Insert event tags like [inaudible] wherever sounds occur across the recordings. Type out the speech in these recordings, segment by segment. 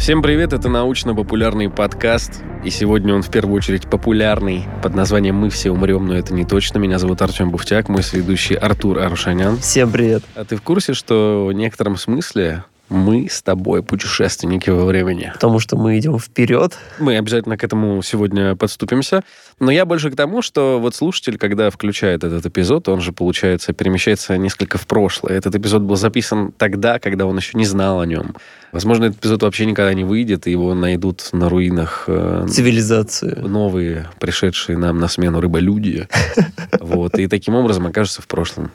Всем привет, это научно-популярный подкаст. И сегодня он в первую очередь популярный под названием «Мы все умрем, но это не точно». Меня зовут Артем Буфтяк, мой сведущий Артур Арушанян. Всем привет. А ты в курсе, что в некотором смысле мы с тобой путешественники во времени. Потому что мы идем вперед. Мы обязательно к этому сегодня подступимся. Но я больше к тому, что вот слушатель, когда включает этот эпизод, он же, получается, перемещается несколько в прошлое. Этот эпизод был записан тогда, когда он еще не знал о нем. Возможно, этот эпизод вообще никогда не выйдет, и его найдут на руинах... Э, Цивилизации. Новые, пришедшие нам на смену рыболюди. [laughs] Вот, и таким образом окажется в прошлом.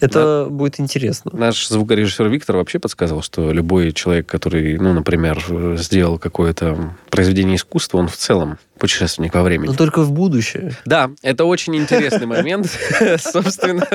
Это да. будет интересно. Наш звукорежиссер Виктор вообще подсказал, что любой человек, который, ну, например, сделал какое-то произведение искусства, он в целом путешественник во времени. Но только в будущее. Да, это очень интересный [laughs] момент. Собственно,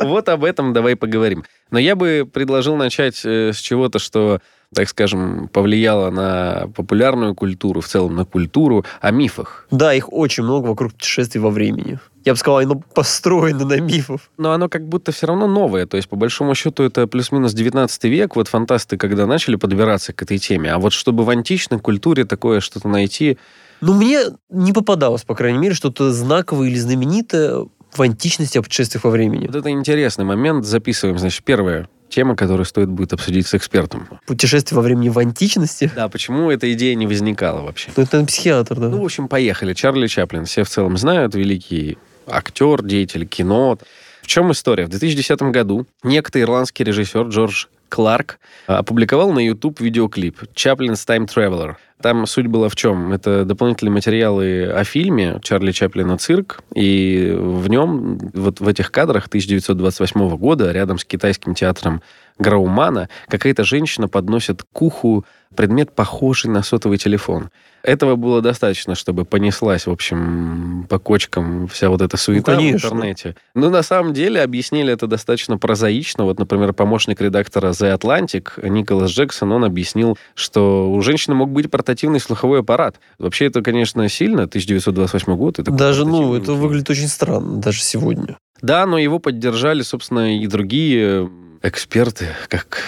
вот об этом давай поговорим. Но я бы предложил начать э, с чего-то, что так скажем, повлияло на популярную культуру, в целом на культуру, о мифах. Да, их очень много вокруг путешествий во времени. Я бы сказал, оно построено на мифов. Но оно как будто все равно новое. То есть, по большому счету, это плюс-минус 19 век. Вот фантасты, когда начали подбираться к этой теме. А вот чтобы в античной культуре такое что-то найти... Ну, мне не попадалось, по крайней мере, что-то знаковое или знаменитое в античности о путешествиях во времени. Вот это интересный момент. Записываем, значит, первое тема, которую стоит будет обсудить с экспертом. Путешествие во времени в античности? Да, почему эта идея не возникала вообще? Ну, это психиатр, да. Ну, в общем, поехали. Чарли Чаплин. Все в целом знают, великий актер, деятель кино. В чем история? В 2010 году некто ирландский режиссер Джордж Кларк опубликовал на YouTube видеоклип «Chaplin's Time Traveler». Там суть была в чем? Это дополнительные материалы о фильме Чарли Чаплина «Цирк», и в нем, вот в этих кадрах 1928 года, рядом с китайским театром Граумана, какая-то женщина подносит к уху предмет, похожий на сотовый телефон. Этого было достаточно, чтобы понеслась, в общем, по кочкам вся вот эта суета ну, в интернете. Но на самом деле объяснили это достаточно прозаично. Вот, например, помощник редактора The Atlantic Николас Джексон, он объяснил, что у женщины мог быть портативный слуховой аппарат. Вообще это, конечно, сильно, 1928 год. Это даже, ну, это выглядит очень странно, даже сегодня. Да, но его поддержали, собственно, и другие эксперты, как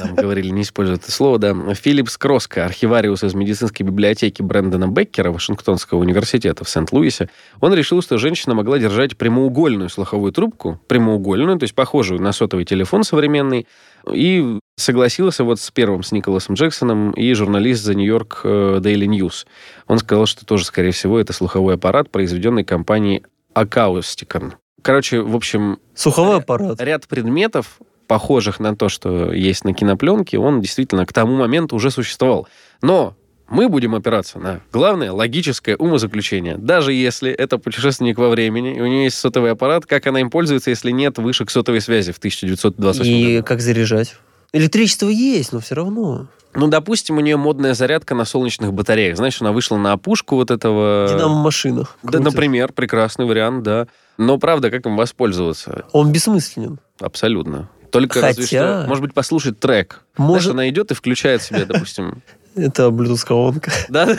нам говорили не использовать это слово, да. Филлипс Кроско, архивариус из медицинской библиотеки Брэндона Беккера Вашингтонского университета в Сент-Луисе, он решил, что женщина могла держать прямоугольную слуховую трубку, прямоугольную, то есть похожую на сотовый телефон современный, и согласился вот с первым, с Николасом Джексоном, и журналист New York э, Daily News. Он сказал, что тоже, скорее всего, это слуховой аппарат, произведенный компанией Acousticon. Короче, в общем... Слуховой аппарат. Ряд предметов, похожих на то, что есть на кинопленке, он действительно к тому моменту уже существовал. Но мы будем опираться на главное логическое умозаключение. Даже если это путешественник во времени, и у нее есть сотовый аппарат, как она им пользуется, если нет вышек сотовой связи в 1928 и году? И как заряжать? Электричество есть, но все равно. Ну, допустим, у нее модная зарядка на солнечных батареях. Знаешь, она вышла на опушку вот этого... Динамо-машина. Да, например, прекрасный вариант, да. Но, правда, как им воспользоваться? Он бессмысленен. Абсолютно. Только Хотя... разве что, может быть, послушать трек. Может... Знаешь, она идет и включает себе, допустим... [laughs] Это Bluetooth-колонка. Да?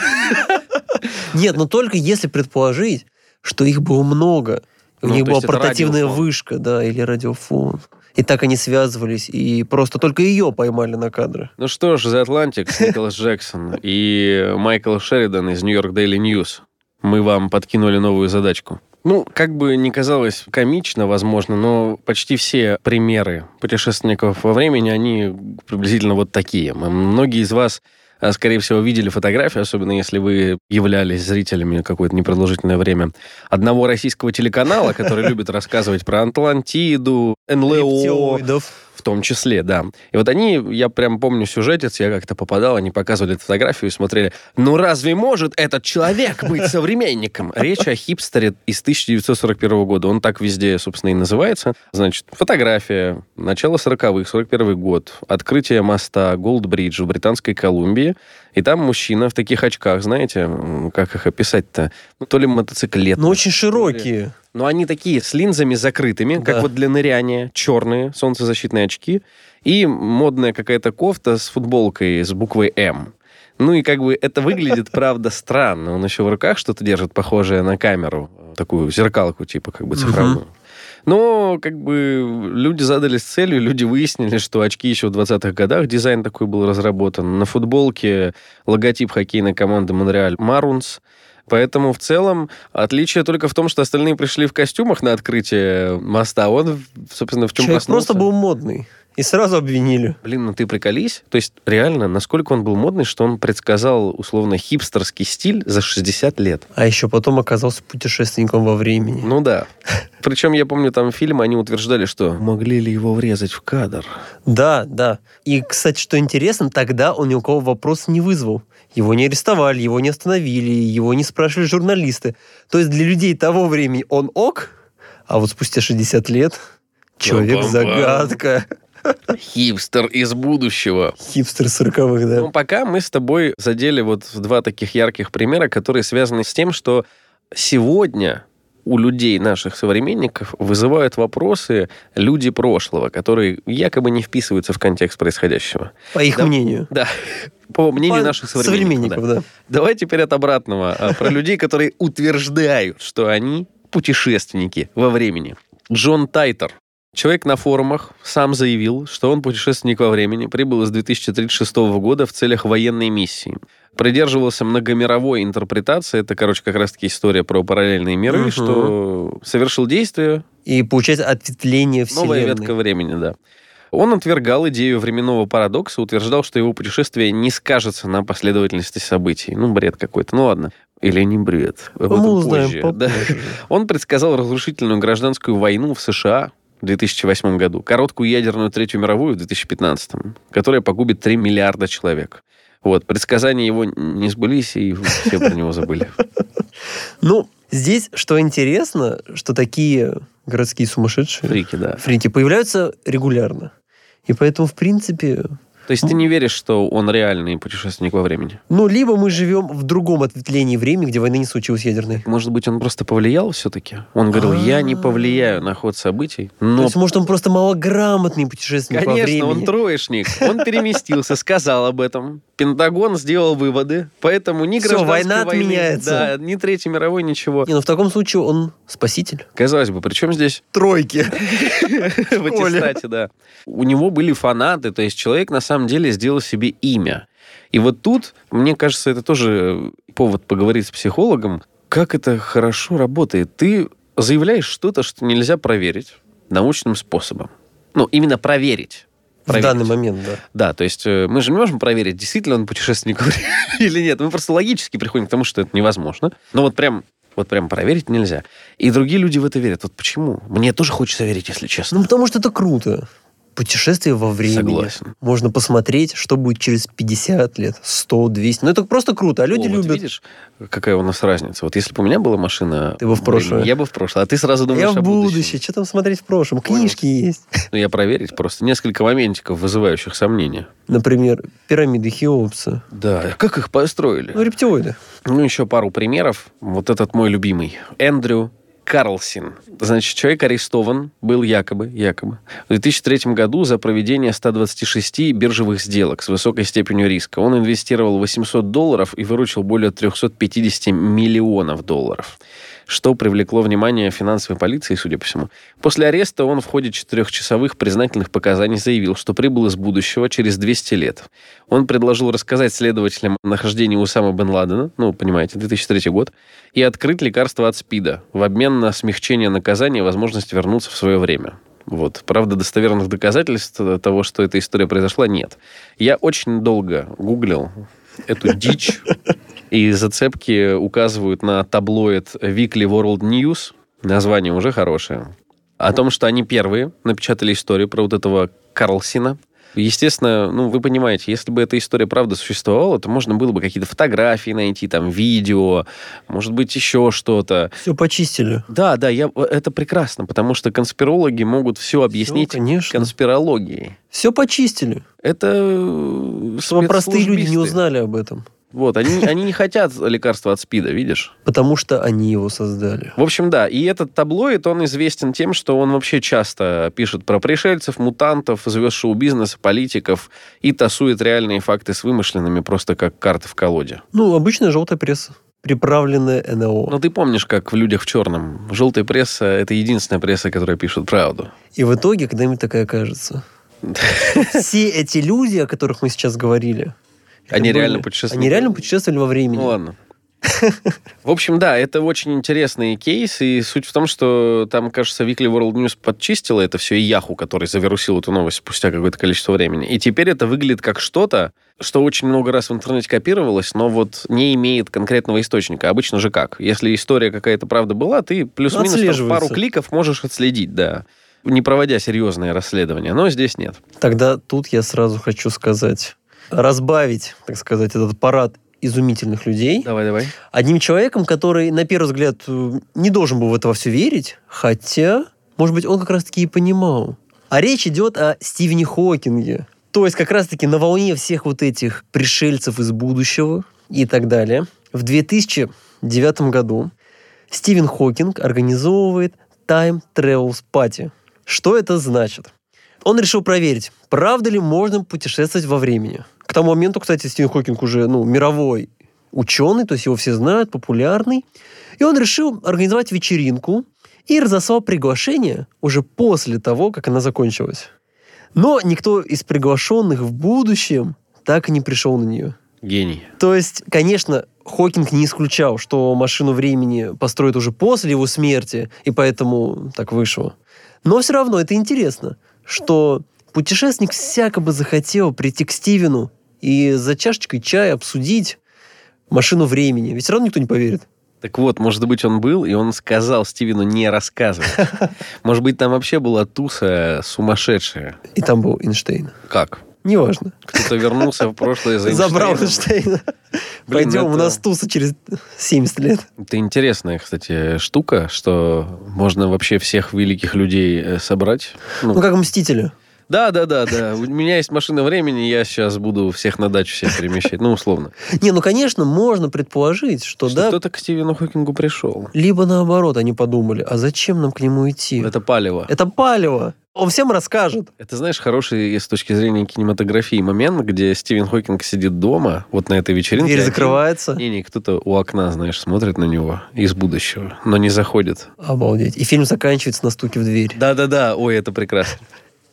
[laughs] Нет, но только если предположить, что их было много. У ну, них была портативная вышка, да, или радиофон. И так они связывались, и просто только ее поймали на кадры. Ну что ж, The Atlantic, [laughs] Николас Джексон и Майкл Шеридан из New York Daily News. Мы вам подкинули новую задачку. Ну, как бы не казалось комично, возможно, но почти все примеры путешественников во времени, они приблизительно вот такие. Многие из вас а, скорее всего, видели фотографии, особенно если вы являлись зрителями какое-то непродолжительное время, одного российского телеканала, который любит рассказывать про Атлантиду, НЛО том числе, да. И вот они, я прям помню сюжетец, я как-то попадал, они показывали фотографию и смотрели, ну разве может этот человек быть современником? Речь о хипстере из 1941 года. Он так везде, собственно, и называется. Значит, фотография, начало 40-х, 41 год, открытие моста Голдбридж в Британской Колумбии, и там мужчина в таких очках, знаете, как их описать-то? Ну, то ли мотоциклет. Ну, очень широкие. Но они такие, с линзами закрытыми, да. как вот для ныряния, черные солнцезащитные очки, и модная какая-то кофта с футболкой с буквой «М». Ну и как бы это выглядит, [laughs] правда, странно. Он еще в руках что-то держит, похожее на камеру, такую зеркалку, типа как бы цифровую. Но как бы люди задались целью, люди выяснили, что очки еще в 20-х годах, дизайн такой был разработан. На футболке логотип хоккейной команды Монреаль Марунс. Поэтому в целом отличие только в том, что остальные пришли в костюмах на открытие моста. Он, собственно, в чем Человек проснулся? просто был модный. И сразу обвинили. Блин, ну ты приколись. То есть, реально, насколько он был модный, что он предсказал, условно, хипстерский стиль за 60 лет. А еще потом оказался путешественником во времени. Ну да. Причем, я помню, там фильм они утверждали, что могли ли его врезать в кадр. Да, да. И, кстати, что интересно, тогда он ни у кого вопрос не вызвал. Его не арестовали, его не остановили, его не спрашивали журналисты. То есть для людей того времени он ок, а вот спустя 60 лет человек-загадка. Хипстер из будущего. Хипстер сороковых, да. Ну, пока мы с тобой задели вот два таких ярких примера, которые связаны с тем, что сегодня у людей, наших современников, вызывают вопросы люди прошлого, которые якобы не вписываются в контекст происходящего. По их да, мнению. Да. По мнению По наших современников. современников да. Да. Давай теперь от обратного. А, про людей, которые утверждают, что они путешественники во времени. Джон Тайтер, Человек на форумах сам заявил, что он путешественник во времени, прибыл из 2036 года в целях военной миссии. Придерживался многомировой интерпретации, это, короче, как раз-таки история про параллельные миры, угу. что совершил действие. И получается ответвление Вселенной. Новая ветка времени, да. Он отвергал идею временного парадокса, утверждал, что его путешествие не скажется на последовательности событий. Ну, бред какой-то. Ну, ладно. Или не бред. Об этом Мы позже. Узнаем да. Он предсказал разрушительную гражданскую войну в США в 2008 году, короткую ядерную Третью мировую в 2015, которая погубит 3 миллиарда человек. Вот, предсказания его не сбылись, и все про него забыли. [laughs] Ну, здесь, что интересно, что такие городские сумасшедшие... Фрики, да. Фрики появляются регулярно. И поэтому, в принципе, то есть ты не веришь, что он реальный путешественник во времени? Ну, либо мы живем в другом ответвлении времени, где войны не случилось ядерной. Может быть, он просто повлиял все-таки? Он говорил, я не повлияю на ход событий, но... То есть, может, он просто малограмотный путешественник во времени? Конечно, он троечник. Он переместился, сказал об этом. Пентагон сделал выводы, поэтому ни Все, война отменяется. Да, ни Третьей мировой, ничего. Не, ну в таком случае он спаситель. Казалось бы, при чем здесь? Тройки. [laughs] В аттестате, да. У него были фанаты, то есть человек на самом деле сделал себе имя. И вот тут, мне кажется, это тоже повод поговорить с психологом, как это хорошо работает. Ты заявляешь что-то, что нельзя проверить научным способом. Ну, именно проверить. Проверить. В данный момент, да. Да, то есть э, мы же не можем проверить, действительно он путешественник [laughs] или нет. Мы просто логически приходим к тому, что это невозможно. Но вот прям вот прям проверить нельзя. И другие люди в это верят. Вот почему? Мне тоже хочется верить, если честно. Ну, потому что это круто путешествие во времени. Согласен. Можно посмотреть, что будет через 50 лет, 100, 200. Ну, это просто круто, а люди О, любят. Вот видишь, какая у нас разница. Вот если бы у меня была машина... Ты бы в прошлое. Я бы в прошлое. А ты сразу думаешь Я в будущее. Что там смотреть в прошлом? Книжки есть. [laughs] Ну, я проверить просто. Несколько моментиков, вызывающих сомнения. Например, пирамиды Хеопса. Да. Как их построили? Ну, рептилоиды. Ну, еще пару примеров. Вот этот мой любимый. Эндрю Карлсин. Значит, человек арестован был якобы, якобы в 2003 году за проведение 126 биржевых сделок с высокой степенью риска. Он инвестировал 800 долларов и выручил более 350 миллионов долларов что привлекло внимание финансовой полиции, судя по всему. После ареста он в ходе четырехчасовых признательных показаний заявил, что прибыл из будущего через 200 лет. Он предложил рассказать следователям о нахождении Усама бен Ладена, ну, понимаете, 2003 год, и открыть лекарство от СПИДа в обмен на смягчение наказания и возможность вернуться в свое время. Вот. Правда, достоверных доказательств того, что эта история произошла, нет. Я очень долго гуглил эту дичь, и зацепки указывают на таблоид Weekly World News. Название уже хорошее. О том, что они первые напечатали историю про вот этого Карлсина. Естественно, ну, вы понимаете, если бы эта история правда существовала, то можно было бы какие-то фотографии найти, там, видео, может быть, еще что-то. Все почистили. Да, да, я, это прекрасно, потому что конспирологи могут все объяснить все, конечно. конспирологией. Все почистили. Это Чтобы простые люди не узнали об этом. Вот, они, [laughs] они не хотят лекарства от СПИДа, видишь? Потому что они его создали. В общем, да. И этот таблоид, он известен тем, что он вообще часто пишет про пришельцев, мутантов, звезд шоу-бизнеса, политиков и тасует реальные факты с вымышленными, просто как карты в колоде. Ну, обычная желтая пресса. приправленное НЛО. Ну, ты помнишь, как в «Людях в черном». Желтая пресса — это единственная пресса, которая пишет правду. И в итоге когда-нибудь такая окажется. [laughs] Все эти люди, о которых мы сейчас говорили, они реально путешествовали? Они реально путешествовали во времени. Ну, ладно. [laughs] В общем, да, это очень интересный кейс, и суть в том, что там, кажется, Weekly World News подчистила это все, и Yahoo, который завирусил эту новость спустя какое-то количество времени. И теперь это выглядит как что-то, что очень много раз в интернете копировалось, но вот не имеет конкретного источника. Обычно же как? Если история какая-то правда была, ты плюс-минус пару кликов можешь отследить, да не проводя серьезное расследование, но здесь нет. Тогда тут я сразу хочу сказать, разбавить, так сказать, этот парад изумительных людей. Давай, давай. Одним человеком, который, на первый взгляд, не должен был в это все верить, хотя, может быть, он как раз-таки и понимал. А речь идет о Стивене Хокинге. То есть как раз-таки на волне всех вот этих пришельцев из будущего и так далее. В 2009 году Стивен Хокинг организовывает Time Travels Party. Что это значит? Он решил проверить, правда ли можно путешествовать во времени. Тому моменту, кстати, Стивен Хокинг уже ну, мировой ученый, то есть его все знают, популярный. И он решил организовать вечеринку и разослал приглашение уже после того, как она закончилась. Но никто из приглашенных в будущем так и не пришел на нее. Гений. То есть, конечно, Хокинг не исключал, что машину времени построят уже после его смерти, и поэтому так вышло. Но все равно это интересно, что путешественник всяко бы захотел прийти к Стивену и за чашечкой чая обсудить машину времени. Ведь все равно никто не поверит. Так вот, может быть, он был, и он сказал Стивену не рассказывать. [laughs] Может быть, там вообще была туса сумасшедшая. И там был Эйнштейн. Как? Неважно. Кто-то вернулся в прошлое за Забрал Эйнштейна. Пойдем, у нас туса через 70 лет. Это интересная, кстати, штука, что можно вообще всех великих людей э, собрать. Ну, ну как Мстители. Да, да, да, да. У меня есть машина времени, я сейчас буду всех на дачу всех перемещать. Ну, условно. Не, ну, конечно, можно предположить, что, что да... кто-то к Стивену Хокингу пришел. Либо наоборот, они подумали, а зачем нам к нему идти? Это палево. Это палево. Он всем расскажет. Это, знаешь, хороший с точки зрения кинематографии момент, где Стивен Хокинг сидит дома, вот на этой вечеринке. Дверь закрывается. Не, не, кто-то у окна, знаешь, смотрит на него из будущего, но не заходит. Обалдеть. И фильм заканчивается на стуке в дверь. Да-да-да, ой, это прекрасно.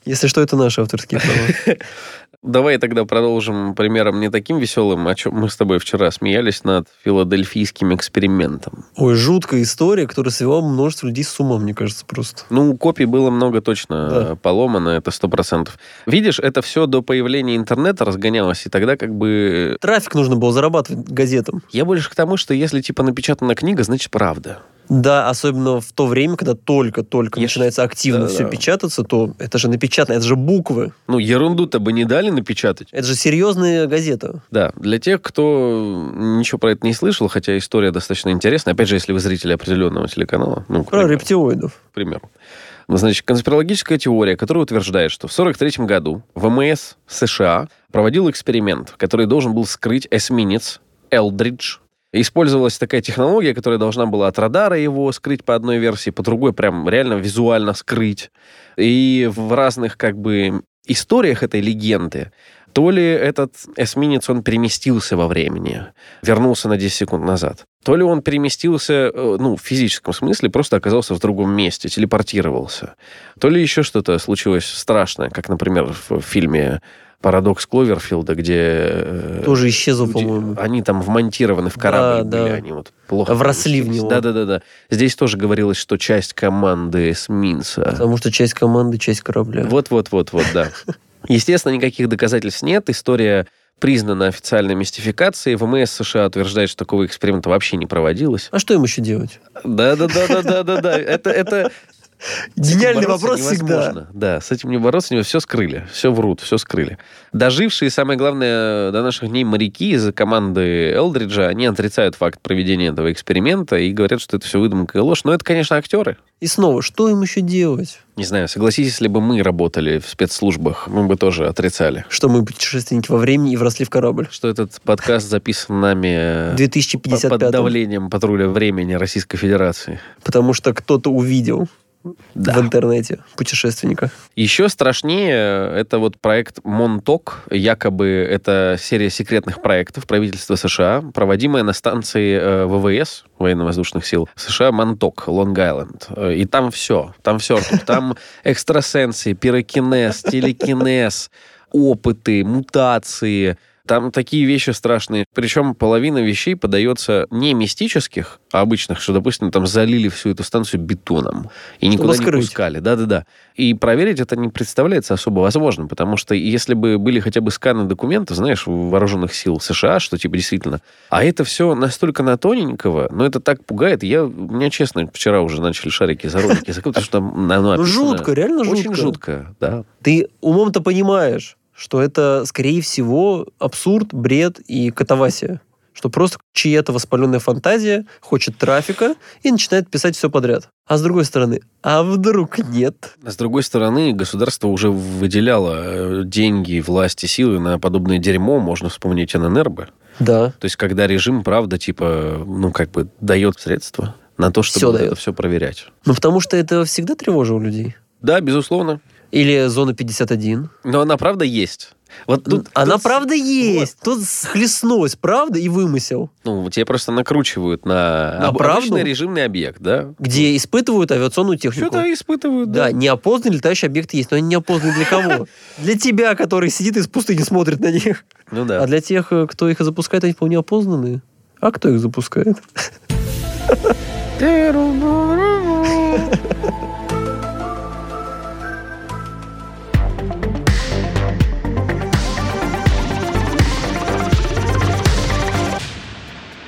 Если что, это наши авторские права. [laughs] Давай тогда продолжим примером не таким веселым, о чем мы с тобой вчера смеялись над филадельфийским экспериментом. Ой, жуткая история, которая свела множество людей с ума, мне кажется, просто. Ну, копий было много точно да. поломано, это сто процентов. Видишь, это все до появления интернета разгонялось, и тогда как бы... Трафик нужно было зарабатывать газетам. Я больше к тому, что если типа напечатана книга, значит правда. Да, особенно в то время, когда только-только начинается активно да, все да. печататься, то это же напечатано, это же буквы. Ну, ерунду-то бы не дали напечатать. Это же серьезная газета. Да, для тех, кто ничего про это не слышал, хотя история достаточно интересная, опять же, если вы зрители определенного телеканала. Ну, про рептилоидов. К примеру. Значит, конспирологическая теория, которая утверждает, что в 1943 году ВМС США проводил эксперимент, который должен был скрыть эсминец Элдридж Использовалась такая технология, которая должна была от радара его скрыть по одной версии, по другой прям реально визуально скрыть. И в разных как бы историях этой легенды то ли этот эсминец, он переместился во времени, вернулся на 10 секунд назад, то ли он переместился, э, ну, в физическом смысле, просто оказался в другом месте, телепортировался, то ли еще что-то случилось страшное, как, например, в фильме парадокс Кловерфилда, где... Э, Тоже исчезло, по-моему. Они там вмонтированы в корабль да, были, да. они вот плохо... Вросли в него. Да-да-да. Здесь тоже говорилось, что часть команды эсминца... Потому что часть команды, часть корабля. Вот-вот-вот-вот, да. [laughs] Естественно, никаких доказательств нет. История признана официальной мистификацией. ВМС США утверждает, что такого эксперимента вообще не проводилось. А что им еще делать? Да-да-да-да-да-да. Это, это Гениальный вопрос всегда. Да, с этим не бороться, все скрыли, все врут, все скрыли. Дожившие, самое главное, до наших дней моряки из команды Элдриджа, они отрицают факт проведения этого эксперимента и говорят, что это все выдумка и ложь. Но это, конечно, актеры. И снова, что им еще делать? Не знаю, согласитесь, если бы мы работали в спецслужбах, мы бы тоже отрицали. Что мы путешественники во времени и вросли в корабль. Что этот подкаст записан нами 2055 под давлением патруля времени Российской Федерации. Потому что кто-то увидел да. в интернете путешественника. Еще страшнее это вот проект Монток. Якобы это серия секретных проектов правительства США, проводимая на станции э, ВВС, военно-воздушных сил США, Монток, Лонг-Айленд. И там все. Там все. Там [laughs] экстрасенсы, пирокинез, телекинез, опыты, мутации – там такие вещи страшные. Причем половина вещей подается не мистических, а обычных, что, допустим, там залили всю эту станцию бетоном и никуда не пускали. Да-да-да. И проверить это не представляется особо возможным, потому что если бы были хотя бы сканы документов, знаешь, вооруженных сил США, что типа действительно... А это все настолько на тоненького, но это так пугает. Я, у меня, честно, вчера уже начали шарики за ролики закрыть, потому что там оно Жутко, реально жутко. Очень жутко, да. Ты умом-то понимаешь, что это, скорее всего, абсурд, бред и катавасия. Что просто чья-то воспаленная фантазия хочет трафика и начинает писать все подряд. А с другой стороны, а вдруг нет? А с другой стороны, государство уже выделяло э, деньги, власти, силы на подобное дерьмо. Можно вспомнить ННРБ. Да. То есть, когда режим, правда, типа, ну, как бы дает средства на то, чтобы все это все проверять. Ну, потому что это всегда тревожило людей. Да, безусловно. Или зона 51. Но она правда есть. Вот тут, Она тут... правда есть. Вот. Тут схлестнулась правда и вымысел. Ну, тебе просто накручивают на, на об... правду? режимный объект, да? Где испытывают авиационную технику. Что-то испытывают, да. Да, неопознанный летающий объект есть, но они неопознаны для кого? [laughs] Для тебя, который сидит из пустыни смотрит на них. Ну да. А для тех, э, кто их запускает, они вполне опознанные. А кто их запускает? [laughs]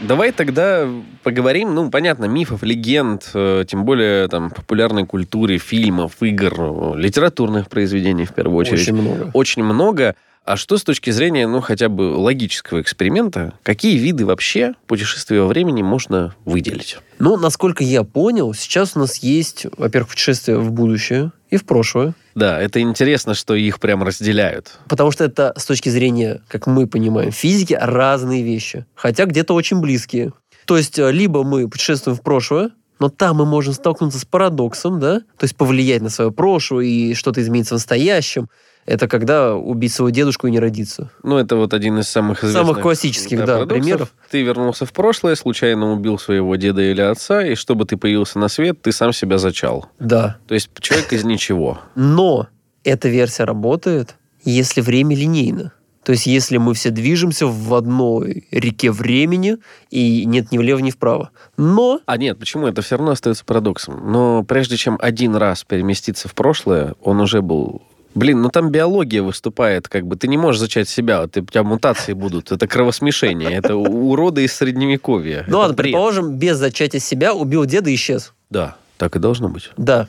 Давай тогда поговорим, ну, понятно, мифов, легенд, э, тем более там популярной культуре, фильмов, игр, литературных произведений в первую очередь. Очень много. Очень много. А что с точки зрения, ну, хотя бы логического эксперимента, какие виды вообще путешествия во времени можно выделить? Ну, насколько я понял, сейчас у нас есть, во-первых, путешествие в будущее и в прошлое. Да, это интересно, что их прям разделяют. Потому что это с точки зрения, как мы понимаем, физики разные вещи. Хотя где-то очень близкие. То есть, э, либо мы путешествуем в прошлое, но там мы можем столкнуться с парадоксом, да, то есть повлиять на свое прошлое и что-то измениться в настоящем это когда убить своего дедушку и не родиться. Ну, это вот один из самых известных... Самых классических, да, да примеров. Ты вернулся в прошлое, случайно убил своего деда или отца, и чтобы ты появился на свет, ты сам себя зачал. Да. То есть человек из ничего. Но эта версия работает, если время линейно. То есть, если мы все движемся в одной реке времени, и нет ни влево, ни вправо. Но... А нет, почему? Это все равно остается парадоксом. Но прежде чем один раз переместиться в прошлое, он уже был Блин, ну там биология выступает, как бы ты не можешь зачать себя, ты, у тебя мутации будут, это кровосмешение, это уроды из средневековья. Ну ладно, предположим, без зачатия себя убил деда и исчез. Да, так и должно быть. Да.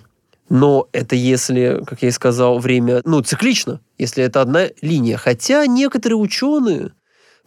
Но это если, как я и сказал, время, ну, циклично, если это одна линия. Хотя некоторые ученые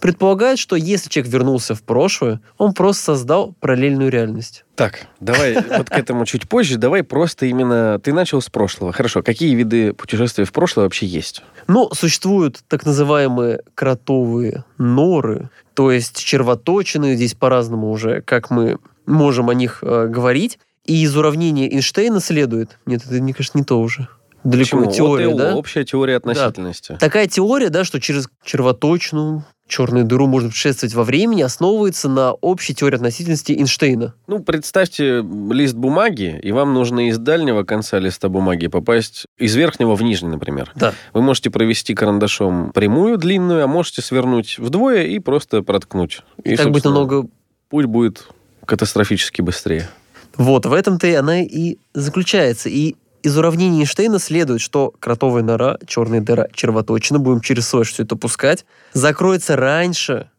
предполагают, что если человек вернулся в прошлое, он просто создал параллельную реальность. Так, давай [laughs] вот к этому чуть позже. Давай просто именно... Ты начал с прошлого. Хорошо. Какие виды путешествия в прошлое вообще есть? Ну, существуют так называемые кротовые норы, то есть червоточины, здесь по-разному уже, как мы можем о них э, говорить. И из уравнения Эйнштейна следует... Нет, это, мне кажется, не то уже далеко Почему? теория, ОТО, да? Общая теория относительности. Да. Такая теория, да, что через червоточину, черную дыру можно путешествовать во времени, основывается на общей теории относительности Эйнштейна. Ну, представьте лист бумаги, и вам нужно из дальнего конца листа бумаги попасть из верхнего в нижний, например. Да. Вы можете провести карандашом прямую, длинную, а можете свернуть вдвое и просто проткнуть. И, и так будет намного... Путь будет катастрофически быстрее. Вот, в этом-то и она и заключается. И из уравнений Эйнштейна следует, что кротовая нора, черная дыра, червоточина, будем через слэш все это пускать, закроется раньше,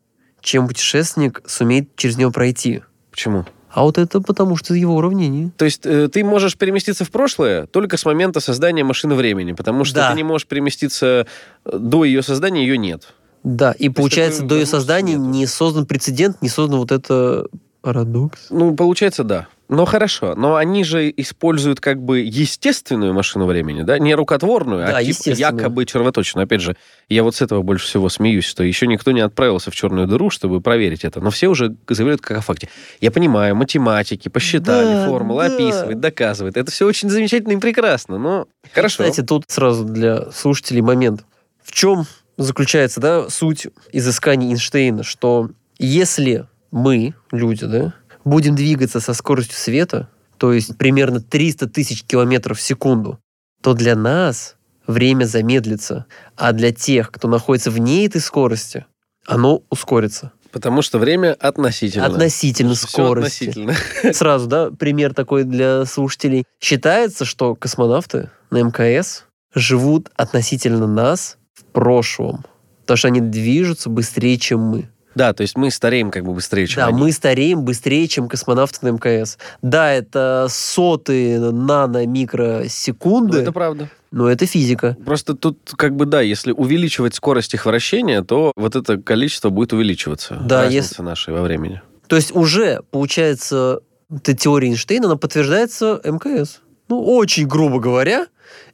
чем путешественник сумеет через нее пройти. Почему? А вот это потому что его уравнение. То есть э, ты можешь переместиться в прошлое только с момента создания машины времени, потому что да. ты не можешь переместиться э, до ее создания, ее нет. Да, и То получается, до ее создания нету. не создан прецедент, не создан вот это парадокс. Ну, получается, да. Ну, хорошо, но они же используют как бы естественную машину времени, да? Не рукотворную, Да, а естественную. якобы червоточную. Опять же, я вот с этого больше всего смеюсь, что еще никто не отправился в черную дыру, чтобы проверить это. Но все уже заявляют как о факте. Я понимаю, математики, посчитали, Да, формулы да. описывает, доказывает. Это все очень замечательно и прекрасно, но хорошо. Кстати, тут сразу для слушателей момент. В чем заключается да, суть изысканий Эйнштейна, что если мы, люди, да, будем двигаться со скоростью света, то есть примерно 300 тысяч километров в секунду, то для нас время замедлится, а для тех, кто находится вне этой скорости, оно ускорится. Потому что время относительно. Относительно Всё скорости. относительно. [laughs] [laughs] Сразу, да, пример такой для слушателей. Считается, что космонавты на МКС живут относительно нас в прошлом. Потому что они движутся быстрее, чем мы. Да, то есть мы стареем как бы быстрее, чем Да, они. мы стареем быстрее, чем космонавты на мкс. Да, это сотые нано-микросекунды, Ну, это правда. но это физика. Просто тут, как бы, да, если увеличивать скорость их вращения, то вот это количество будет увеличиваться. Да, Разница если- нашей во времени. То есть уже, получается, эта теория Эйнштейна, она подтверждается МКС. Ну, очень грубо говоря,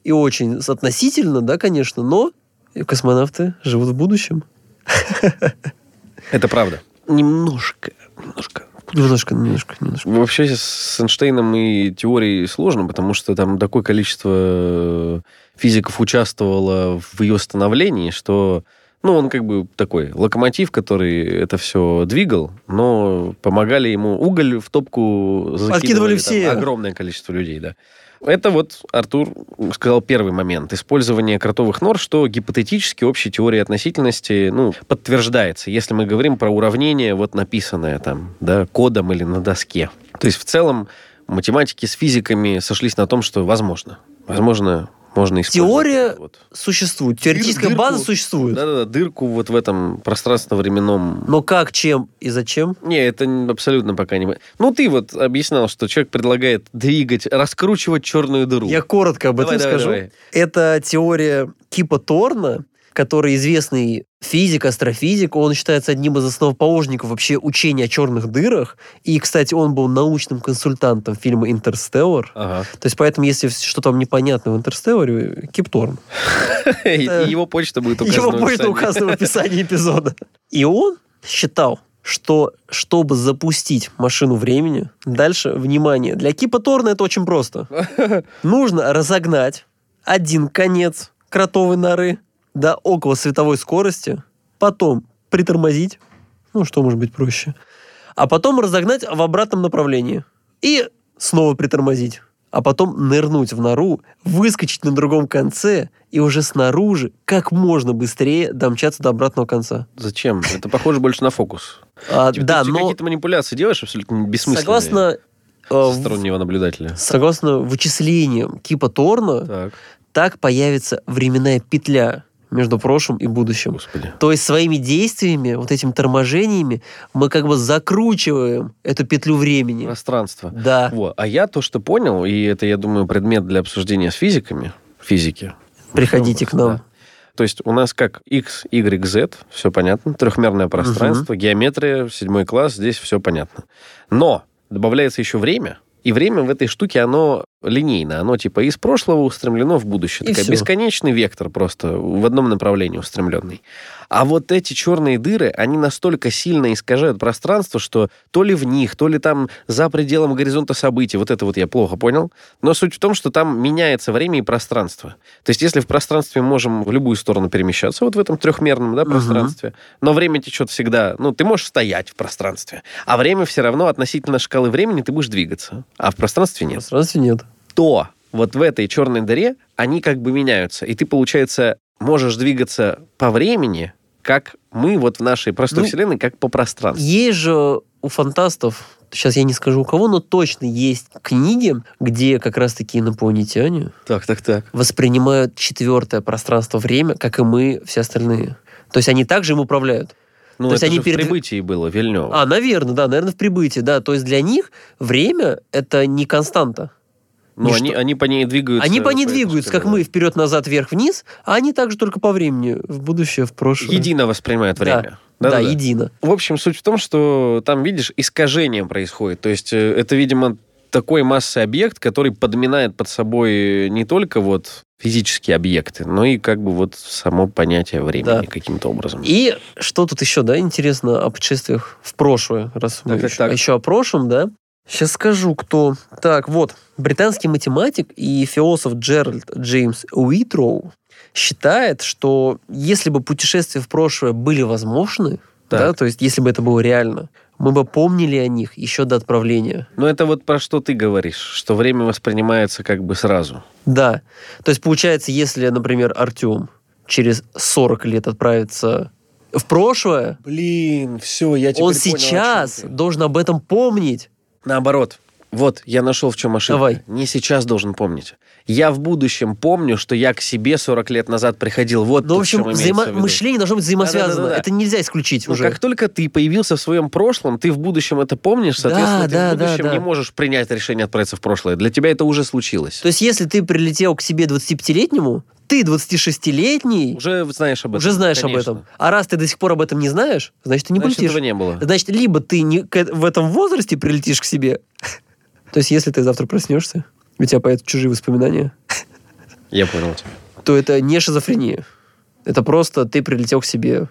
и очень относительно, да, конечно, но космонавты живут в будущем. [laughs] Это правда. Немножко, немножко. Немножко, немножко, немножко. Вообще с Эйнштейном и теорией сложно, потому что там такое количество э, физиков участвовало в ее становлении, что ну, он как бы такой локомотив, который это все двигал, но помогали ему уголь в топку закидывали Подкидывали там все. огромное количество людей, да. Это вот Артур сказал первый момент. Использование кротовых нор, что гипотетически общей теории относительности ну, подтверждается, если мы говорим про уравнение, вот написанное там, да, кодом или на доске. То есть в целом математики с физиками сошлись на том, что возможно. Возможно, можно использовать. Теория Вот. Существует. Теоретическая дырку. база существует. Да-да-да, дырку вот в этом пространственно-временном Но как, чем и зачем? Не, это абсолютно пока не... Ну, ты вот объяснял, что человек предлагает двигать, раскручивать черную дыру. Я коротко об Давай, этом давай, скажу. давай. Это теория Кипа Торна, который известный физик, астрофизик. Он считается одним из основоположников вообще учения о черных дырах. И, кстати, он был научным консультантом фильма «Интерстеллар». Ага. То есть, поэтому, если что-то вам непонятно в «Интерстелларе», Кип [laughs] Торн. Его почта будет указана. Его описании. указано в описании эпизода. И он считал, что чтобы запустить машину времени, дальше, внимание, для Кипа Торна это очень просто. [laughs] Нужно разогнать один конец кротовой норы до около световой скорости, потом притормозить, ну, что может быть проще, а потом разогнать в обратном направлении и снова притормозить, а потом нырнуть в нору, выскочить на другом конце и уже снаружи как можно быстрее домчаться до обратного конца. Зачем? Это похоже больше на фокус. [laughs] А, Типа, да, ты но какие-то манипуляции делаешь абсолютно бессмысленные. согласно, э, со стороннего наблюдателя. согласно вычислениям Кипа Торна, Так, так появится временная петля между прошлым и будущим. господи. То есть своими действиями, вот этими торможениями, мы как бы закручиваем эту петлю времени. Пространство. Да. Во. А я то, что понял, и это, я думаю, предмет для обсуждения с физиками, физики. Приходите к нам. Да. То есть у нас как x, y, z, все понятно, трехмерное пространство, геометрия, седьмой класс, здесь все понятно. Но добавляется еще время, и время в этой штуке, оно линейно, оно типа из прошлого устремлено в будущее. И Такой бесконечный вектор просто в одном направлении устремленный. А вот эти черные дыры, они настолько сильно искажают пространство, что то ли в них, то ли там за пределом горизонта событий, вот это вот я плохо понял. Но суть в том, что там меняется время и пространство. То есть если в пространстве можем в любую сторону перемещаться, вот в этом трехмерном да, пространстве, но время течет всегда, ну, ты можешь стоять в пространстве, а время все равно относительно шкалы времени ты будешь двигаться, а в пространстве В нет пространстве нет. То вот в этой черной дыре они как бы меняются. И ты, получается, можешь двигаться по времени, как мы вот в нашей простой Ну, вселенной, как по пространству. Есть же у фантастов, сейчас я не скажу у кого, но точно есть книги, где как раз-таки инопланетяне Так, так, так. воспринимают четвертое пространство-время, как и мы, все остальные. То есть они также им управляют. Ну, То есть это они же перед- в прибытии было, Вильнёв. А, наверное, да, наверное, в прибытии, да. То есть для них время — это не константа. Ну, ничто. они, они по ней двигаются. Они по ней этой двигаются, как мы, вперед-назад, вверх-вниз, а они также только по времени, в будущее, в да. прошлое. Едино воспринимают Да. время. Да, Да-да-да. едино. В общем, суть в том, что там, видишь, искажение происходит. То есть э, это, видимо, такой массы объект, который подминает под собой не только вот физические объекты, но и как бы вот само понятие времени да. каким-то образом. И что тут еще, да, интересно о путешествиях в прошлое, раз так, мы так, еще, так. еще о прошлом, да? Сейчас скажу, кто. Так, вот, британский математик и философ Джеральд Джеймс Уитроу считает, что если бы путешествия в прошлое были возможны, так. да, то есть если бы это было реально, мы бы помнили о них еще до отправления. Но это вот про что ты говоришь, что время воспринимается как бы сразу. Да. То есть получается, если, например, Артем через 40 лет отправится в прошлое... Блин, все, я теперь Он понял, сейчас должен об этом помнить. Наоборот. Вот, я нашел, в чем ошибка. Давай. Не сейчас должен помнить. Я в будущем помню, что я к себе 40 лет назад приходил. Вот ну, в общем, взаимо... мышление должно быть взаимосвязано. Да, да, да, да. Это нельзя исключить Но уже. как только ты появился в своем прошлом, ты в будущем это помнишь, соответственно, да, ты да, в будущем да, да. не можешь принять решение отправиться в прошлое. Для тебя это уже случилось. То есть, если ты прилетел к себе 25-летнему, ты 26-летний... Уже знаешь об этом. Уже знаешь конечно. об этом. А раз ты до сих пор об этом не знаешь, значит, ты не значит, полетишь. этого не было. Значит, либо ты не, в этом возрасте прилетишь к себе, [laughs] то есть, если ты завтра проснешься, у тебя появятся чужие воспоминания, я понял тебя. То это не шизофрения. Это просто ты прилетел к себе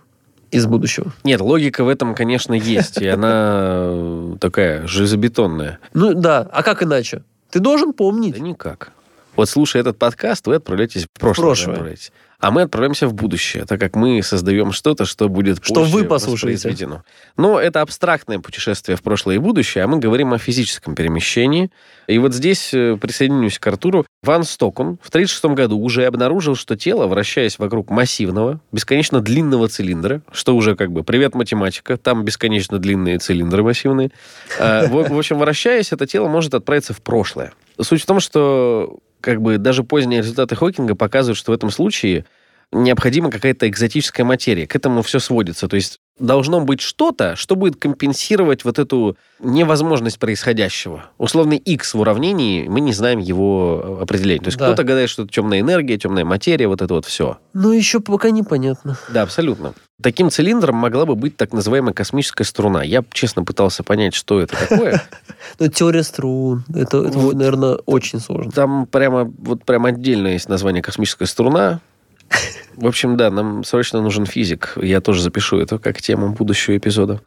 из будущего. Нет, логика в этом, конечно, есть. И она такая железобетонная. Ну да, а как иначе? Ты должен помнить. Да никак. Вот слушая этот подкаст, вы отправляетесь в прошлое. В прошлое. А мы отправляемся в будущее, так как мы создаем что-то, что будет что вы послушаете. Но это абстрактное путешествие в прошлое и будущее, а мы говорим о физическом перемещении. И вот здесь э, присоединюсь к Артуру. Ван Стокон в 1936 году уже обнаружил, что тело, вращаясь вокруг массивного, бесконечно длинного цилиндра, что уже как бы привет математика, там бесконечно длинные цилиндры массивные. А, в общем, вращаясь, это тело может отправиться в прошлое. Суть в том, что как бы даже поздние результаты Хокинга показывают, что в этом случае необходима какая-то экзотическая материя. К этому все сводится. То есть должно быть что-то, что будет компенсировать вот эту невозможность происходящего. Условный X в уравнении, мы не знаем его определения. То есть да. кто-то гадает, что это темная энергия, темная материя, вот это вот все. Ну, еще пока непонятно. Да, абсолютно. Таким цилиндром могла бы быть так называемая космическая струна. Я, честно, пытался понять, что это такое. [laughs] Ну, теория струн. Это, наверное, очень сложно. Там прямо, вот прямо отдельно есть название космическая струна. В общем, да, нам срочно нужен физик. Я тоже запишу это как тему будущего эпизода.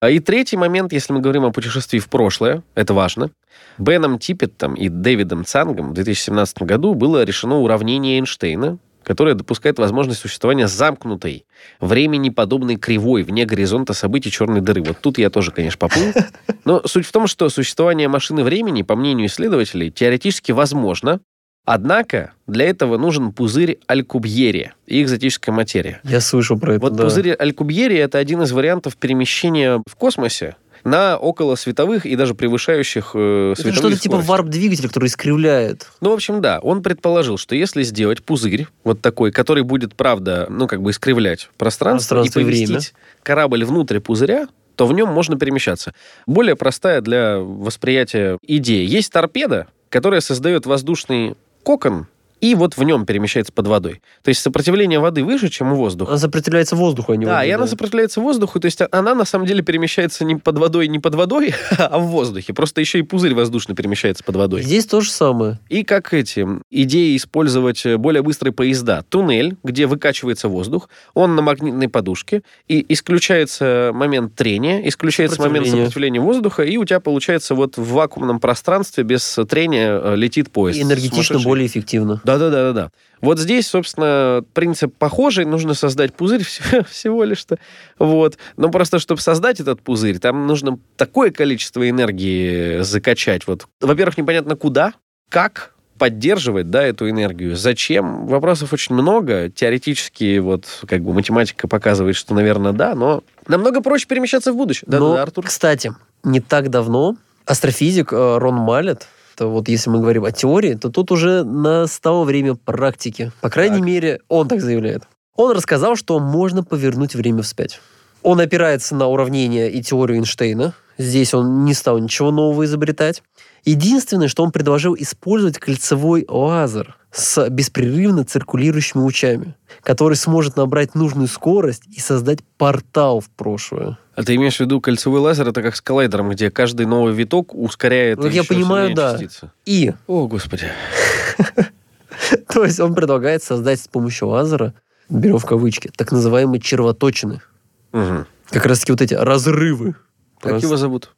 А И третий момент, если мы говорим о путешествии в прошлое, это важно. Беном Типпеттом и Дэвидом Цангом в 2017 году было решено уравнение Эйнштейна, которое допускает возможность существования замкнутой, времени подобной кривой вне горизонта событий черной дыры. Вот тут я тоже, конечно, поплыл. [laughs] Но суть в том, что существование машины времени, по мнению исследователей, теоретически возможно, Однако для этого нужен пузырь Алькубьери и экзотическая материя. Я слышал про это, Вот да. пузырь Алькубьери — это один из вариантов перемещения в космосе на около световых и даже превышающих э, световые Это что-то типа варп-двигателя, который искривляет. Ну, в общем, да. Он предположил, что если сделать пузырь вот такой, который будет, правда, ну, как бы искривлять пространство, пространство и поместить время. корабль внутрь пузыря, то в нем можно перемещаться. Более простая для восприятия идея. Есть торпеда, которая создает воздушный кокон, и вот в нем перемещается под водой. То есть сопротивление воды выше, чем у воздуха. Она сопротивляется воздуху, а не Да, воде, и она сопротивляется воздуху, то есть она на самом деле перемещается не под водой, не под водой, [laughs] а в воздухе. Просто еще и пузырь воздушный перемещается под водой. Здесь то же самое. И как эти идеи использовать более быстрые поезда. Туннель, где выкачивается воздух, он на магнитной подушке, и исключается момент трения, исключается момент сопротивления воздуха, и у тебя получается вот в вакуумном пространстве без трения э, летит поезд. И энергетично более эффективно. Да-да-да-да. Вот здесь, собственно, принцип похожий. Нужно создать пузырь всего [laughs] лишь-то. Вот. Но просто, чтобы создать этот пузырь, там нужно такое количество энергии закачать. Вот. Во-первых, непонятно куда, как поддерживать да, эту энергию. Зачем? Вопросов очень много. Теоретически вот как бы математика показывает, что, наверное, да, но намного проще перемещаться в будущее. Да, но, да, Артур? Кстати, не так давно астрофизик э, Рон Малет что вот если мы говорим о теории, то тут уже настало время практики. По крайней так. мере, он так заявляет. Он рассказал, что можно повернуть время вспять. Он опирается на уравнение и теорию Эйнштейна, Здесь он не стал ничего нового изобретать. Единственное, что он предложил использовать кольцевой лазер с беспрерывно циркулирующими лучами, который сможет набрать нужную скорость и создать портал в прошлое. А ты имеешь в виду кольцевой лазер, это как с коллайдером, где каждый новый виток ускоряет Как я понимаю, да. частицы. И, О, господи. [laughs] то есть он предлагает создать с помощью лазера, берем в кавычки, так называемые червоточины. Как раз таки вот эти разрывы. Как Просто его зовут?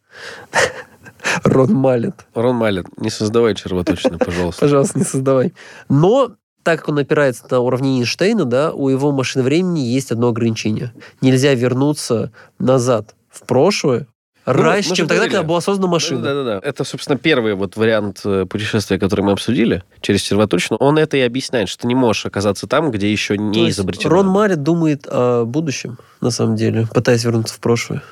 [laughs] Рон Малет. Рон Малет. Не создавай червоточины, пожалуйста. [laughs] Пожалуйста, не создавай. Но так как он опирается на уравнение Эйнштейна, да, у его машины времени есть одно ограничение. Нельзя вернуться назад в прошлое раньше, мы же чем тогда, говорили. когда была создана машина. Да-да-да. Это, собственно, первый вот вариант э, путешествия, который мы обсудили через червоточину. Он это и объясняет, что ты не можешь оказаться там, где еще не изобретено. Рон Малет думает о будущем, на самом деле, пытаясь вернуться в прошлое.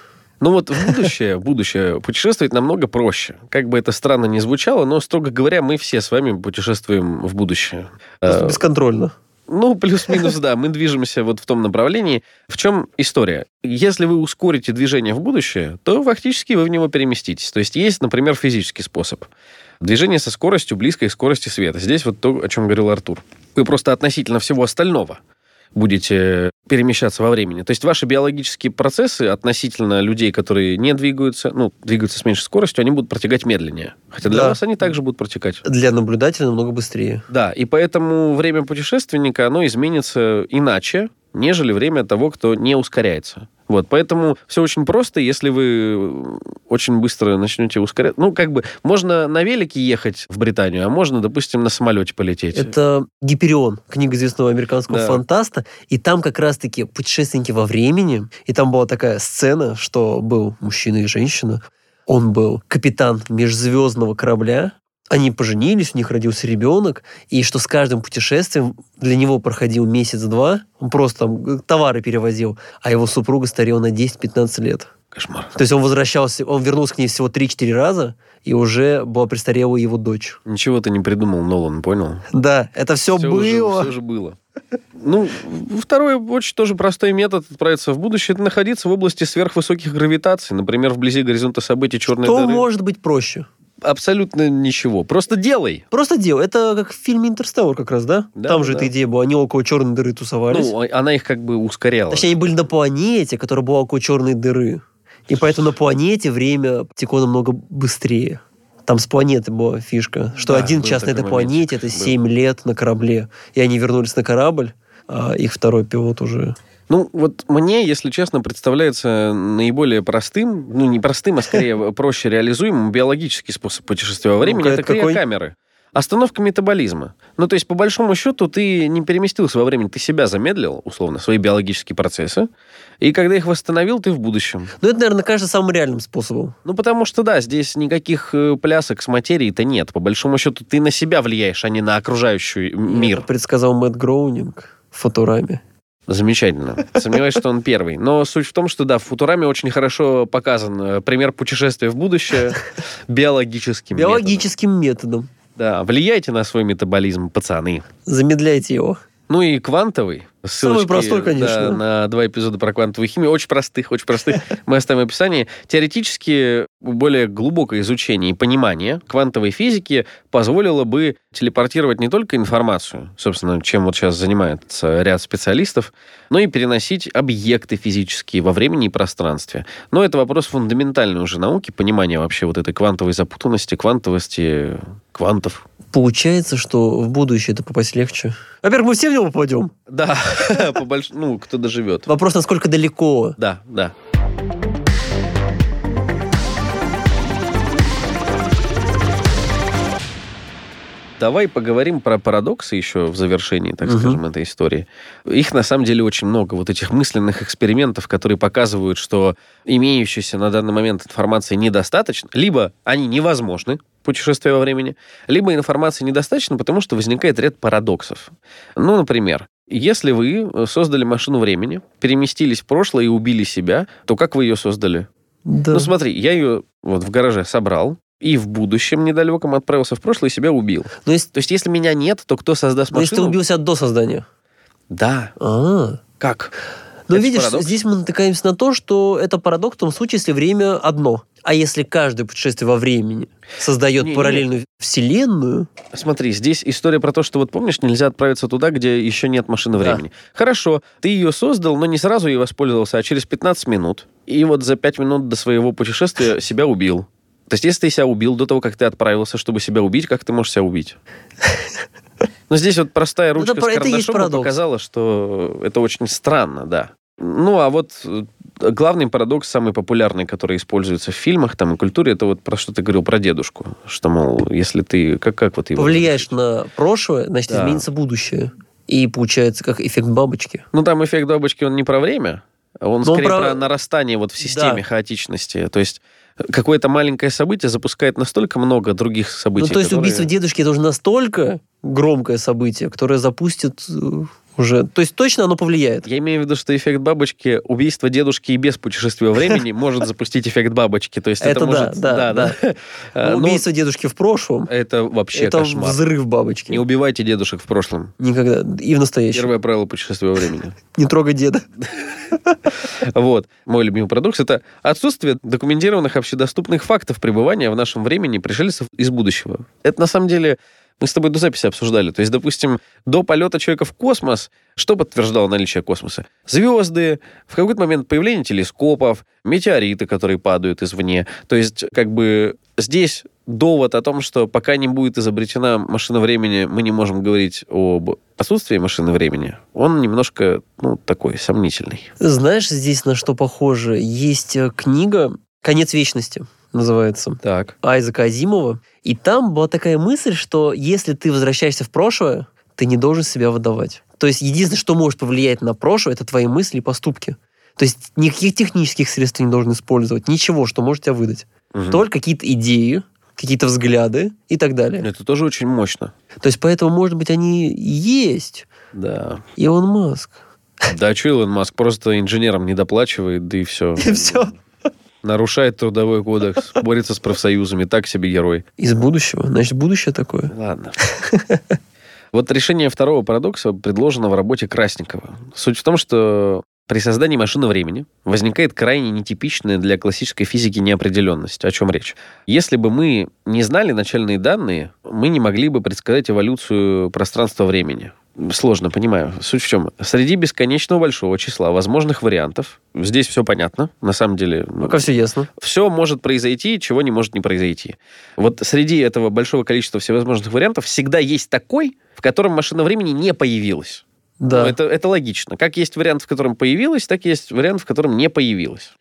Ну вот в будущее, в будущее путешествовать намного проще. Как бы это странно ни звучало, но, строго говоря, мы все с вами путешествуем в будущее. Просто Э, Бесконтрольно. Ну, плюс-минус, да, мы движемся вот в том направлении. В чем история? Если вы ускорите движение в будущее, то фактически вы в него переместитесь. То есть есть, например, физический способ. Движение со скоростью близкой к скорости света. Здесь вот то, о чем говорил Артур. Вы просто относительно всего остального будете перемещаться во времени. То есть ваши биологические процессы относительно людей, которые не двигаются, ну, двигаются с меньшей скоростью, они будут протекать медленнее. Хотя для Да. вас они также будут протекать. Для наблюдателя намного быстрее. Да, и поэтому время путешественника, оно изменится иначе, нежели время того, кто не ускоряется. Вот, поэтому все очень просто, если вы очень быстро начнете ускорять. Ну, как бы, можно на велике ехать в Британию, а можно, допустим, на самолете полететь. Это Гиперион, книга известного американского Да. фантаста. И там как раз-таки путешественники во времени. И там была такая сцена, что был мужчина и женщина. Он был капитан межзвездного корабля. Они поженились, у них родился ребенок. И что с каждым путешествием для него проходил месяц-два. Он просто там э, товары перевозил. А его супруга старела на 10-15 лет. Кошмар. То есть он возвращался, он вернулся к ней всего 3-4 раза. И уже была престарелая его дочь. Ничего ты не придумал, Нолан, понял? Да, это все, Всё было. Уже, все же было. Ну, второй очень тоже простой метод отправиться в будущее, это находиться в области сверхвысоких гравитаций, например, вблизи горизонта событий черной Что дыры. может быть проще? Абсолютно ничего. Просто делай. Просто делай. Это как в фильме «Интерстеллар» как раз, да? Да, Там да, же да. эта идея была. Они около черной дыры тусовались. Ну, она их как бы ускоряла. Точнее, они были на планете, которая была около черной дыры. И поэтому на планете время текло намного быстрее. Там с планеты была фишка, что Да, один был час на этой планете это был. 7 лет на корабле. И они вернулись на корабль, а их второй пилот уже... Ну, вот мне, если честно, представляется наиболее простым, ну, не простым, а скорее [laughs] проще реализуемым биологический способ путешествия во времени. Ну-ка, это криокамеры. Остановка метаболизма. Ну, то есть, по большому счету, ты не переместился во времени, ты себя замедлил, условно, свои биологические процессы. И когда их восстановил, ты в будущем. Ну, это, наверное, кажется самым реальным способом. Ну, потому что, да, здесь никаких э, плясок с материей-то нет. По большому счету, ты на себя влияешь, а не на окружающий мир. Это предсказал Мэтт Гроунинг в «Футураме». Замечательно. Сомневаюсь, что он первый. Но суть в том, что да, в Футураме очень хорошо показан э, пример путешествия в будущее [laughs] биологическим методом. Биологическим методом. Да, влияйте на свой метаболизм, пацаны. Замедляйте его. Ну и квантовый. Ссылочки, простой, конечно. да, на два эпизода про квантовую химию. Очень простых, очень простых. [laughs] Мы оставим в описании. Теоретически более глубокое изучение и понимание квантовой физики позволило бы телепортировать не только информацию, собственно, чем вот сейчас занимается ряд специалистов, но и переносить объекты физические во времени и пространстве. Но это вопрос фундаментальной уже науки, понимания вообще вот этой квантовой запутанности, квантовости, квантов. Получается, что в будущее это попасть легче. Во-первых, мы все в него попадем. Да, [laughs] ну, кто доживет. Вопрос, насколько далеко. Да, да. Давай поговорим про парадоксы еще в завершении, так Мгм. скажем, этой истории. Их на самом деле очень много, вот этих мысленных экспериментов, которые показывают, что имеющейся на данный момент информации недостаточно, либо они невозможны, путешествия во времени, либо информации недостаточно, потому что возникает ряд парадоксов. Ну, например, если вы создали машину времени, переместились в прошлое и убили себя, то как вы ее создали? Да. Ну смотри, я ее вот в гараже собрал, и в будущем недалеком отправился в прошлое и себя убил. Но если, То есть, если меня нет, то кто создаст но если ты машину? убил себя до создания. Да. А, Как? Но это видишь, парадокс. здесь мы натыкаемся на то, что это парадокс в том случае, если время одно. А если каждое путешествие во времени создает не, параллельную не. вселенную... Смотри, здесь история про то, что вот помнишь, нельзя отправиться туда, где еще нет машины времени. Да. Хорошо, ты ее создал, но не сразу ей воспользовался, а через 15 минут. И вот за 5 минут до своего путешествия [laughs] себя убил. То есть, если ты себя убил до того, как ты отправился, чтобы себя убить, как ты можешь себя убить? [laughs] Но здесь вот простая ручка это, с карандашом показала, что это очень странно, да. Ну, а вот э, главный парадокс, самый популярный, который используется в фильмах там, и культуре, это вот про что ты говорил про дедушку. Что, мол, если ты... Как, как вот его... Повлияешь на прошлое, значит, да. изменится будущее. И получается как эффект бабочки. Ну, там эффект бабочки, он не про время, он Но скорее про... про нарастание вот в системе да. хаотичности. То есть какое-то маленькое событие запускает настолько много других событий. Ну, то есть которые... убийство дедушки это уже настолько громкое событие, которое запустит э, уже. То есть точно оно повлияет. Я имею в виду, что эффект бабочки, убийство дедушки и без путешествия во времени [laughs] может запустить эффект бабочки. То есть это, это может... Да, да, да. [laughs] А, убийство дедушки в прошлом... Это вообще Это кошмар. взрыв бабочки. Не убивайте дедушек в прошлом. Никогда. И в настоящем. Первое правило путешествия во времени. [laughs] Не трогай деда. Вот. Мой любимый парадокс – это отсутствие документированных общедоступных фактов пребывания в нашем времени пришельцев из будущего. Это на самом деле мы с тобой до записи обсуждали. То есть, допустим, до полета человека в космос, что подтверждало наличие космоса? Звезды, в какой-то момент появление телескопов, метеориты, которые падают извне. То есть, как бы здесь довод о том, что пока не будет изобретена машина времени, мы не можем говорить об отсутствии машины времени, он немножко, ну, такой сомнительный. Знаешь, здесь на что похоже? Есть э, книга «Конец вечности» называется. Так. Айзека Азимова. И там была такая мысль, что если ты возвращаешься в прошлое, ты не должен себя выдавать. То есть единственное, что может повлиять на прошлое, это твои мысли и поступки. То есть никаких технических средств ты не должен использовать, ничего, что может тебя выдать. Угу. Только какие-то идеи, какие-то взгляды и так далее. Это тоже очень мощно. То есть поэтому, может быть, они есть. Да. Илон Маск. Да, что Илон Маск? Просто инженерам не доплачивает, да и все. [laughs] И все нарушает трудовой кодекс, [laughs] борется с профсоюзами, так себе герой. Из будущего? Значит, будущее такое. Ладно. [laughs] Вот решение второго парадокса предложено в работе Красникова. Суть в том, что при создании машины времени возникает крайне нетипичная для классической физики неопределенность. О чем речь? Если бы мы не знали начальные данные, мы не могли бы предсказать эволюцию пространства-времени. Сложно, понимаю. Суть в чем? Среди бесконечного большого числа возможных вариантов, здесь все понятно, на самом деле. Ну, Пока все ясно. Все может произойти, чего не может не произойти. Вот среди этого большого количества всевозможных вариантов всегда есть такой, в котором машина времени не появилась. Да. Ну, это, это логично. Как есть вариант, в котором появилась, так есть вариант, в котором не появилась.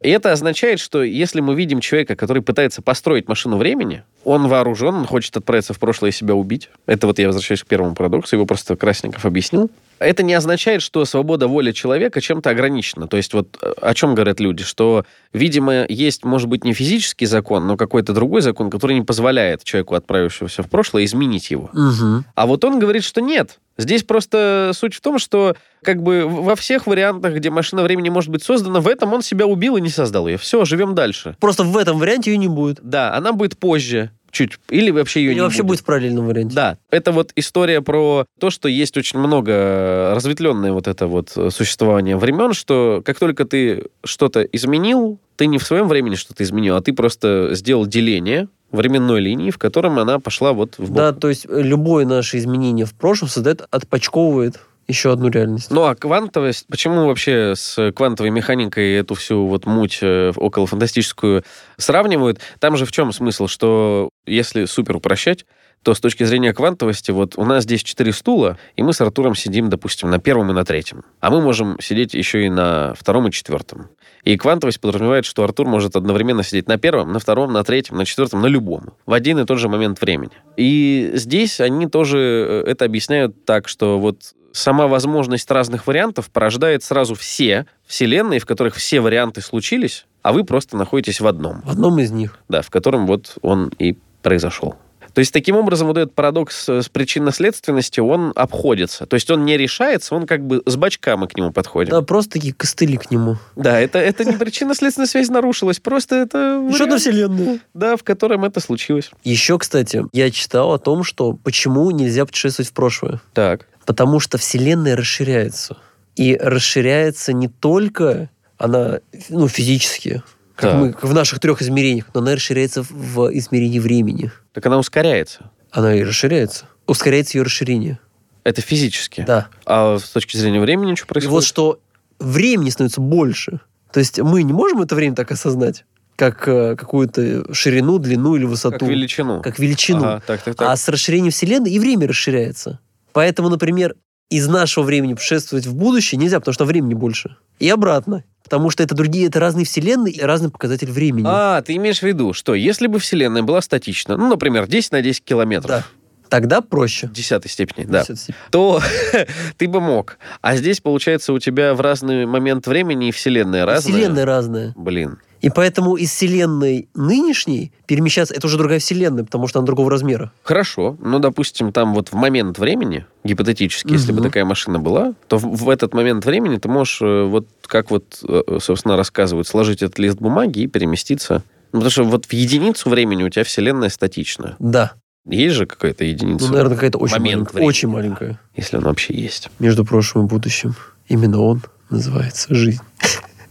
И это означает, что если мы видим человека, который пытается построить машину времени, он вооружен, он хочет отправиться в прошлое и себя убить. Это вот я возвращаюсь к первому парадоксу, его просто Красников объяснил. Это не означает, что свобода воли человека чем-то ограничена. То есть вот э, о чем говорят люди, что, видимо, есть, может быть, не физический закон, но какой-то другой закон, который не позволяет человеку, отправившемуся в прошлое, изменить его. Угу. А вот он говорит, что нет. Здесь просто суть в том, что как бы во всех вариантах, где машина времени может быть создана, в этом он себя убил и не создал ее. Все, живем дальше. Просто в этом варианте ее не будет. Да, она будет позже чуть, или вообще ее или не вообще будет. будет в параллельном варианте. Да, это вот история про то, что есть очень много разветвленное вот это вот существование времен, что как только ты что-то изменил, ты не в своем времени что-то изменил, а ты просто сделал деление временной линии, в котором она пошла вот в бок. Да, то есть э, любое наше изменение в прошлом создает, отпочковывает еще одну реальность. Ну а квантовость, почему вообще с квантовой механикой эту всю вот муть э, около фантастическую сравнивают? Там же в чем смысл, что если супер упрощать, то с точки зрения квантовости, вот у нас здесь четыре стула, и мы с Артуром сидим, допустим, на первом и на третьем. А мы можем сидеть еще и на втором и четвертом. И квантовость подразумевает, что Артур может одновременно сидеть на первом, на втором, на третьем, на четвертом, на любом. В один и тот же момент времени. И здесь они тоже э, это объясняют так, что вот сама возможность разных вариантов порождает сразу все вселенные, в которых все варианты случились, а вы просто находитесь в одном. В одном из них. Да, в котором вот он и произошел. То есть, таким образом, вот этот парадокс с причинно-следственностью, он обходится. То есть, он не решается, он как бы с бачка мы к нему подходим. Да, просто такие костыли к нему. Да, это, это не причинно-следственная связь нарушилась, просто это... Что-то вселенная. Да, в котором это случилось. Еще, кстати, я читал о том, что почему нельзя путешествовать в прошлое. Так. Потому что вселенная расширяется. и расширяется не только она ну, физически, как, мы, как в наших трех измерениях, но она расширяется в измерении времени. Так она ускоряется. Она и расширяется. Ускоряется ее расширение. Это физически? Да. А с точки зрения времени что происходит? И вот что времени становится больше. То есть мы не можем это время так осознать, как э, какую-то ширину, длину или высоту. Как величину. Как величину. Ага, так, так, так. А с расширением Вселенной и время расширяется. Поэтому, например, из нашего времени путешествовать в будущее нельзя, потому что времени больше. И обратно. Потому что это другие, это разные вселенные и разный показатель времени. А, ты имеешь в виду, что если бы Вселенная была статична, ну, например, 10 на 10 километров, Да. Тогда проще. в десятой степени, да, степень. то [laughs] ты бы мог. А здесь, получается, у тебя в разный момент времени и Вселенная разная. Вселенная разная. Блин. И поэтому из вселенной нынешней перемещаться, это уже другая вселенная, потому что она другого размера. Хорошо. Ну, допустим, там вот в момент времени, гипотетически, если бы такая машина была, то в, в этот момент времени ты можешь, э, вот как вот, э, собственно, рассказывают, сложить этот лист бумаги и переместиться. Ну, потому что вот в единицу времени у тебя Вселенная статична. Да. Есть же какая-то единица, Ну, наверное, какая-то очень Момент маленькая. Очень маленькая. если она вообще есть. Между прошлым и будущим. Именно он называется жизнь.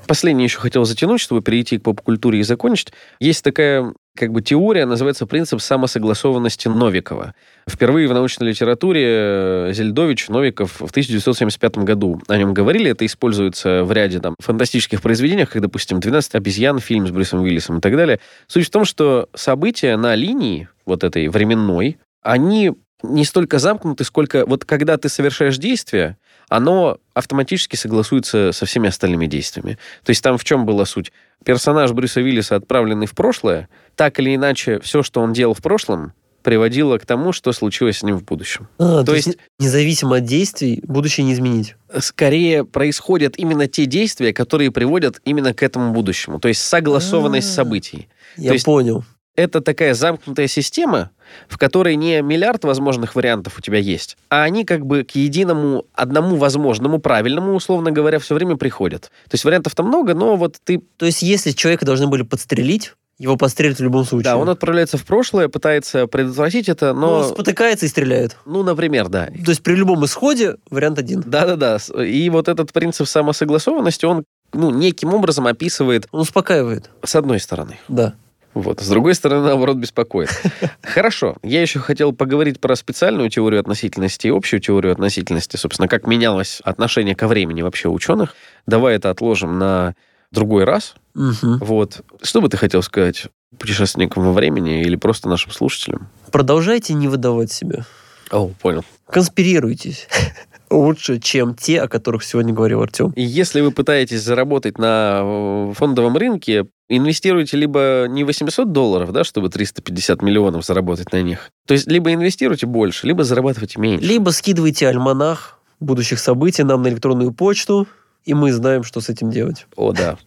Последнее еще хотел затянуть, чтобы перейти к поп-культуре и закончить. Есть такая как бы теория, называется принцип самосогласованности Новикова. Впервые в научной литературе э, Зельдович, Новиков в 1975 году о нем говорили. Это используется в ряде там, фантастических произведениях, как, допустим, «12 обезьян», фильм с Брюсом Уиллисом и так далее. Суть в том, что события на линии вот этой временной, они не столько замкнуты, сколько вот когда ты совершаешь действие, оно автоматически согласуется со всеми остальными действиями. То есть там в чем была суть? Персонаж Брюса Уиллиса, отправленный в прошлое, так или иначе, все, что он делал в прошлом, приводило к тому, что случилось с ним в будущем. А, То то, есть, есть- независимо от действий, будущее не изменить. Скорее происходят именно те действия, которые приводят именно к этому будущему. То есть согласованность А. событий. Я есть- понял. Это такая замкнутая система, в которой не миллиард возможных вариантов у тебя есть, а они как бы к единому, одному возможному, правильному, условно говоря, все время приходят. То есть вариантов там много, но вот ты... То есть, если человека должны были подстрелить, его подстрелят в любом случае. Да, он отправляется в прошлое, пытается предотвратить это, Но но... он спотыкается и стреляет. Ну, например, да. То есть, при любом исходе вариант один. Да-да-да. И вот этот принцип самосогласованности, он ну, неким образом описывает Он успокаивает. с одной стороны. Да. Вот. С другой стороны, наоборот, беспокоит. [laughs] Хорошо. Я еще хотел поговорить про специальную теорию относительности и общую теорию относительности. Собственно, как менялось отношение ко времени вообще ученых. Давай это отложим на другой раз. Вот. Что бы ты хотел сказать путешественникам во времени или просто нашим слушателям? Продолжайте не выдавать себя. О, понял. Конспирируйтесь. [laughs] Лучше, чем те, о которых сегодня говорил Артем. И если вы пытаетесь заработать на э, фондовом рынке, инвестируйте либо не 800 долларов, да, чтобы 350 миллионов заработать на них. То есть либо инвестируйте больше, либо зарабатывайте меньше. Либо скидывайте альманах будущих событий нам на электронную почту, и мы знаем, что с этим делать. О, да.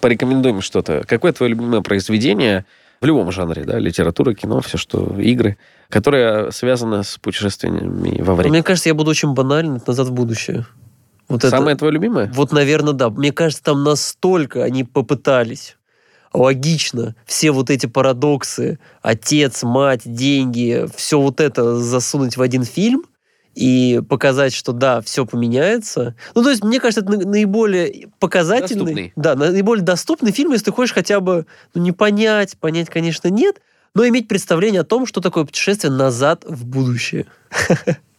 Порекомендуем что-то. Какое твое любимое произведение в любом жанре, да, литература, кино, все что, игры, которое связано с путешествиями во времени? мне кажется, я буду очень банальный это «Назад в будущее». Вот это- Самое твое любимое? Вот, наверное, да. Мне кажется, там настолько они попытались логично все вот эти парадоксы, отец, мать, деньги, все вот это засунуть в один фильм и показать, что да, все поменяется. Ну, то есть, мне кажется, это на- наиболее показательный, Доступный. да, на- наиболее доступный фильм, если ты хочешь хотя бы ну, не понять, понять, конечно, нет, но иметь представление о том, что такое путешествие назад в будущее. [laughs]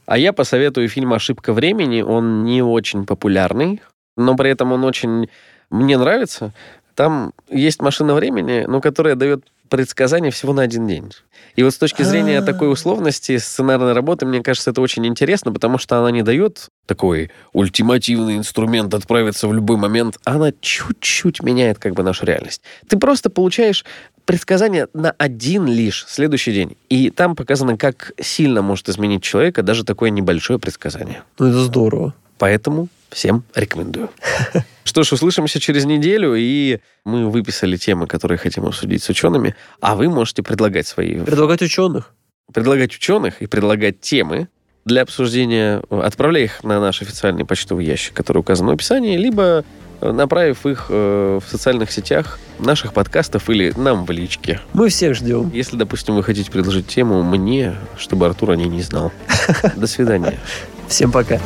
А я посоветую фильм «Ошибка времени». Он не очень популярный, но при этом он очень мне нравится. Там есть машина времени, но которая дает предсказания всего на один день. И вот с точки зрения А. такой условности сценарной работы, мне кажется, это очень интересно, потому что она не дает такой ультимативный инструмент отправиться в любой момент, она чуть-чуть меняет как бы нашу реальность. Ты просто получаешь предсказание на один лишь следующий день. И там показано, как сильно может изменить человека даже такое небольшое предсказание. Ну, это здорово. Поэтому всем рекомендую. [laughs] Что ж, услышимся через неделю, и мы выписали темы, которые хотим обсудить с учеными, а вы можете предлагать свои... Предлагать ученых. Предлагать ученых и предлагать темы для обсуждения, отправляя их на наш официальный почтовый ящик, который указан в описании, либо э, направив их э, в социальных сетях наших подкастов или нам в личке. Мы всех ждем. Если, допустим, вы хотите предложить тему мне, чтобы Артур о ней не знал. [laughs] До свидания. Всем пока.